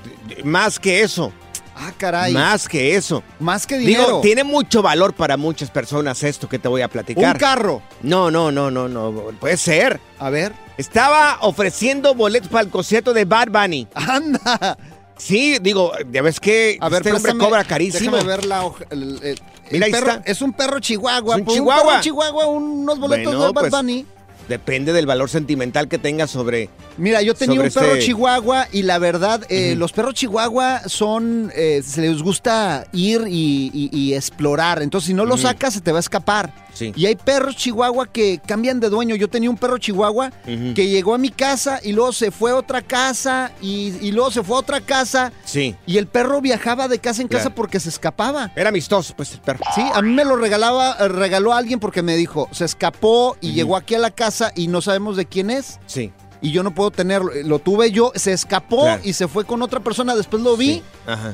Más que eso. Ah, caray. Más que eso. Más que dinero. Digo, tiene mucho valor para muchas personas esto que te voy a platicar. Un carro. No, no, no, no, no. Puede ser. A ver. Estaba ofreciendo boletos para el concierto de Bad Bunny. Anda. Sí, digo, ya ves que A ver, este hombre cobra carísimo. Déjame ver la hoja. el- Mira, ahí perro- está. Es un perro chihuahua. Es un Por chihuahua. perro chihuahua, unos boletos Bueno, de Bad pues, Bunny. Depende del valor sentimental que tengas sobre. Mira, yo tenía sobre un perro este- chihuahua y la verdad, eh, los perros chihuahua son, eh, se les gusta ir y, y- y explorar. Entonces, si no lo sacas, se te va a escapar. Sí. Y hay perros chihuahua que cambian de dueño. Yo tenía un perro chihuahua que llegó a mi casa y luego se fue a otra casa y, y luego se fue a otra casa. Sí. Y el perro viajaba de casa en casa porque se escapaba. Era amistoso, pues el perro. Sí, a mí me lo regalaba, eh, regaló alguien porque me dijo, se escapó y llegó aquí a la casa y no sabemos de quién es Sí. y yo no puedo tenerlo. Lo tuve yo, se escapó Claro. y se fue con otra persona. Después lo vi Sí.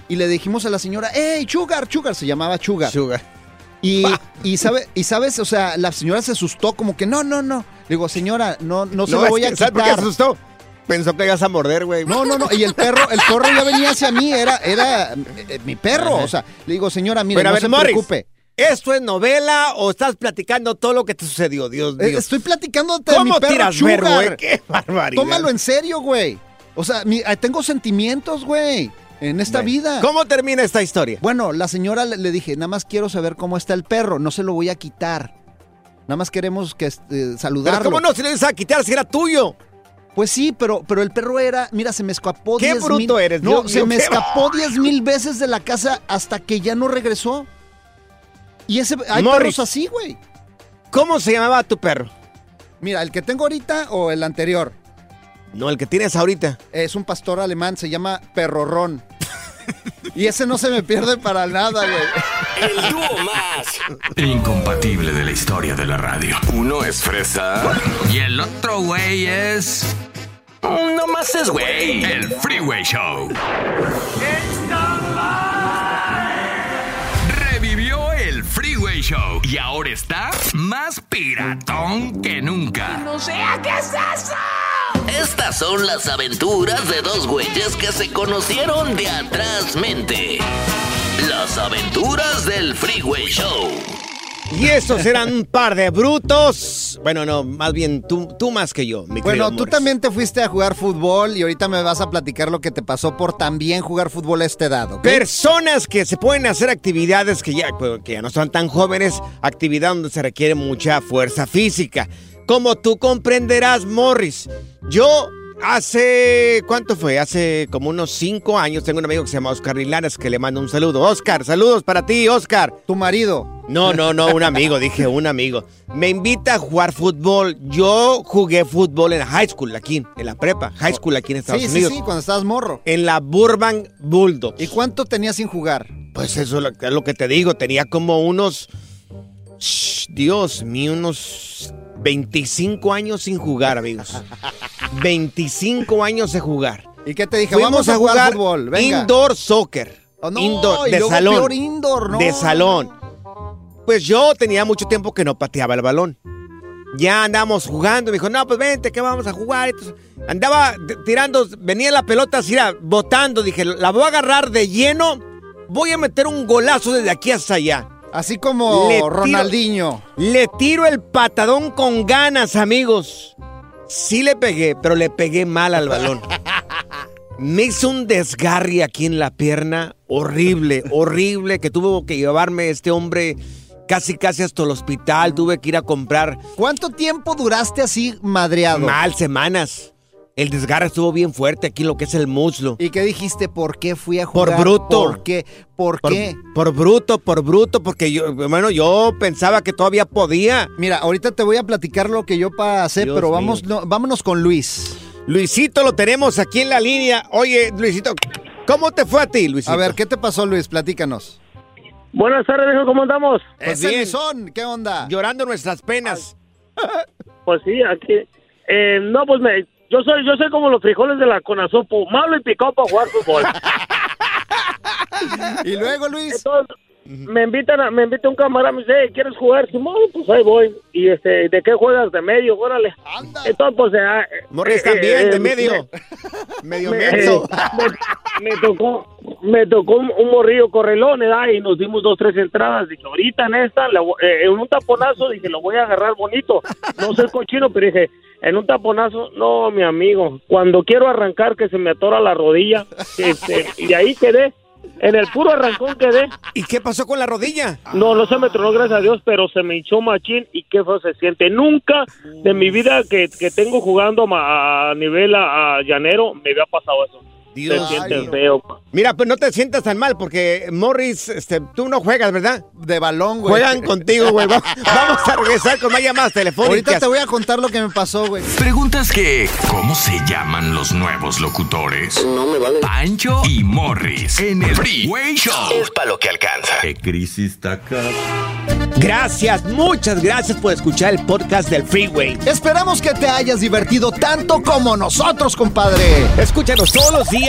Y le dijimos a la señora, ¡Hey, Sugar, Sugar! Se llamaba Sugar. Sugar. Y, [LAUGHS] y, sabe, y sabes, o sea, la señora se asustó como que no, no, no. Le digo, señora, no, no se lo es voy a ¿sabes por qué quitar. se asustó? Pensó que ibas a morder, güey. No, no, no. Y el perro, el [LAUGHS] perro ya venía hacia mí, era, era eh, mi perro. O sea, le digo, señora, mire, Pero a no ver, se Morris, preocupe. ¿esto es novela o estás platicando todo lo que te sucedió? Dios Eh, mío. Estoy platicándote de mi ¿Cómo perro tiras verbo, güey? [LAUGHS] Qué barbaridad. Tómalo en serio, güey. O sea, mi- eh, tengo sentimientos, güey, en esta Bueno, vida. ¿Cómo termina esta historia? Bueno, la señora le, le dije, nada más quiero saber cómo está el perro, no se lo voy a quitar. Nada más queremos que este, saludarlo. Pero ¿cómo no se le ibas a quitar si era tuyo? Pues sí, pero, pero el perro era, mira, se me escapó Qué 10 bruto mil- eres, No, Dios se me escapó 10 mil veces de la casa hasta que ya no regresó. Y ese, hay Morris. perros así, güey. ¿Cómo se llamaba tu perro? Mira, el que tengo ahorita o el anterior. No, el que tienes ahorita. Es un pastor alemán, se llama Perrorrón. y ese no se me pierde para nada, güey. El dúo más incompatible de la historia de la radio. Uno es fresa y el otro güey es. No más es güey. El Freeway Show. Revivió el Freeway Show y ahora está más piratón que nunca. No sé qué es eso. Estas son las aventuras de dos güeyes que se conocieron de atrás mente. Las aventuras del Freeway Show. Y estos eran un par de brutos. Bueno, no, más bien tú, tú más que yo, mi Bueno, tú Morris. también te fuiste a jugar fútbol y ahorita me vas a platicar lo que te pasó por también jugar fútbol a esta edad, ¿ok? Personas que se pueden hacer actividades que ya, que ya no son tan jóvenes, actividad donde se requiere mucha fuerza física. Como tú comprenderás, Morris, yo hace, ¿cuánto fue? Hace como unos cinco años tengo un amigo que se llama Oscar Lilares que le mando un saludo. Oscar, saludos para ti, Oscar. Tu marido. No, no, no, un amigo, dije un amigo. Me invita a jugar fútbol. Yo jugué fútbol en la high school aquí, en la prepa, high school aquí en Estados Sí, sí, Unidos. sí, cuando estabas morro. En la Burbank Bulldogs. ¿Y cuánto tenías sin jugar? Pues eso es lo, es lo que te digo. Tenía como unos. Shh, Dios mío, unos 25 años sin jugar, amigos. 25 años de jugar. ¿Y qué te dije? Fuimos Vamos a jugar, fútbol. Venga. indoor soccer. Oh, no, indoor, de salón. peor indoor, ¿no? De salón. Pues yo tenía mucho tiempo que no pateaba el balón. Ya andábamos jugando. Me dijo, no, pues vente, que vamos a jugar. Entonces, andaba tirando, venía la pelota así, botando. Dije, la voy a agarrar de lleno. Voy a meter un golazo desde aquí hasta allá. Así como Le tiro- Ronaldinho. Le tiro el patadón con ganas, amigos. Sí le pegué, pero le pegué mal al balón. [LAUGHS] Me hizo un desgarre aquí en la pierna horrible, horrible, que tuvo que llevarme este hombre casi, casi hasta el hospital. Tuve que ir a comprar ¿Cuánto tiempo duraste así madreado? mal semanas. El desgarre estuvo bien fuerte aquí en lo que es el muslo. ¿Y qué dijiste? ¿Por qué fui a Por jugar? bruto. ¿Por qué? ¿Por, Por, qué? por bruto, por bruto, porque yo, bueno, yo pensaba que todavía podía. Mira, ahorita te voy a platicar lo que yo pasé, Dios pero vamos, no, vámonos con Luis. Luisito lo tenemos aquí en la línea. Oye, Luisito, ¿cómo te fue a ti, Luisito? A ver, ¿qué te pasó, Luis? Platícanos. Buenas tardes, viejo, ¿cómo andamos? Pues bien. Luisón, ¿qué onda? Llorando nuestras penas. Pues sí, aquí. Eh, no, pues me, yo soy yo soy como los frijoles de la Conasopo, malo y picado para jugar fútbol. [LAUGHS] y luego, Luis. Entonces, me invitan a, me invita un camarada, me dice, "Hey, ¿quieres jugar? Simón, pues ahí voy. Y este, ¿de qué juegas? De medio, órale. Entonces, pues, eh, Morris eh, también, eh, de eh, medio. Medio me, [LAUGHS] me, me tocó me tocó un, un morrillo correlón y nos dimos dos tres entradas dije ahorita en esta la eh, en un taponazo dije lo voy a agarrar bonito no el cochino pero dije en un taponazo no mi amigo cuando quiero arrancar que se me atora la rodilla [LAUGHS] este, y de ahí quedé en el puro arrancón quedé ¿Y qué pasó con la rodilla? no, no se me tronó, gracias a Dios, pero se me hinchó machín y qué feo se siente. Nunca de mi vida que, que tengo jugando ma- a nivel a, a llanero me había pasado eso. Dios se siente mío. feo. Mira, pues no te sientas tan mal porque Morris, este, tú no juegas, ¿verdad? De balón, güey. Juegan contigo, güey. Va- Vamos a regresar con más llamadas telefónicas. Ahorita te voy a contar lo que me pasó, güey. Preguntas que, ¿cómo se llaman los nuevos locutores? No me vale. Pancho y Morris en el Freeway Show. Es para lo que alcanza. ¿Qué crisis está acá? Gracias, muchas gracias por escuchar el podcast del Freeway. Esperamos que te hayas divertido tanto como nosotros, compadre. Escúchanos todos los días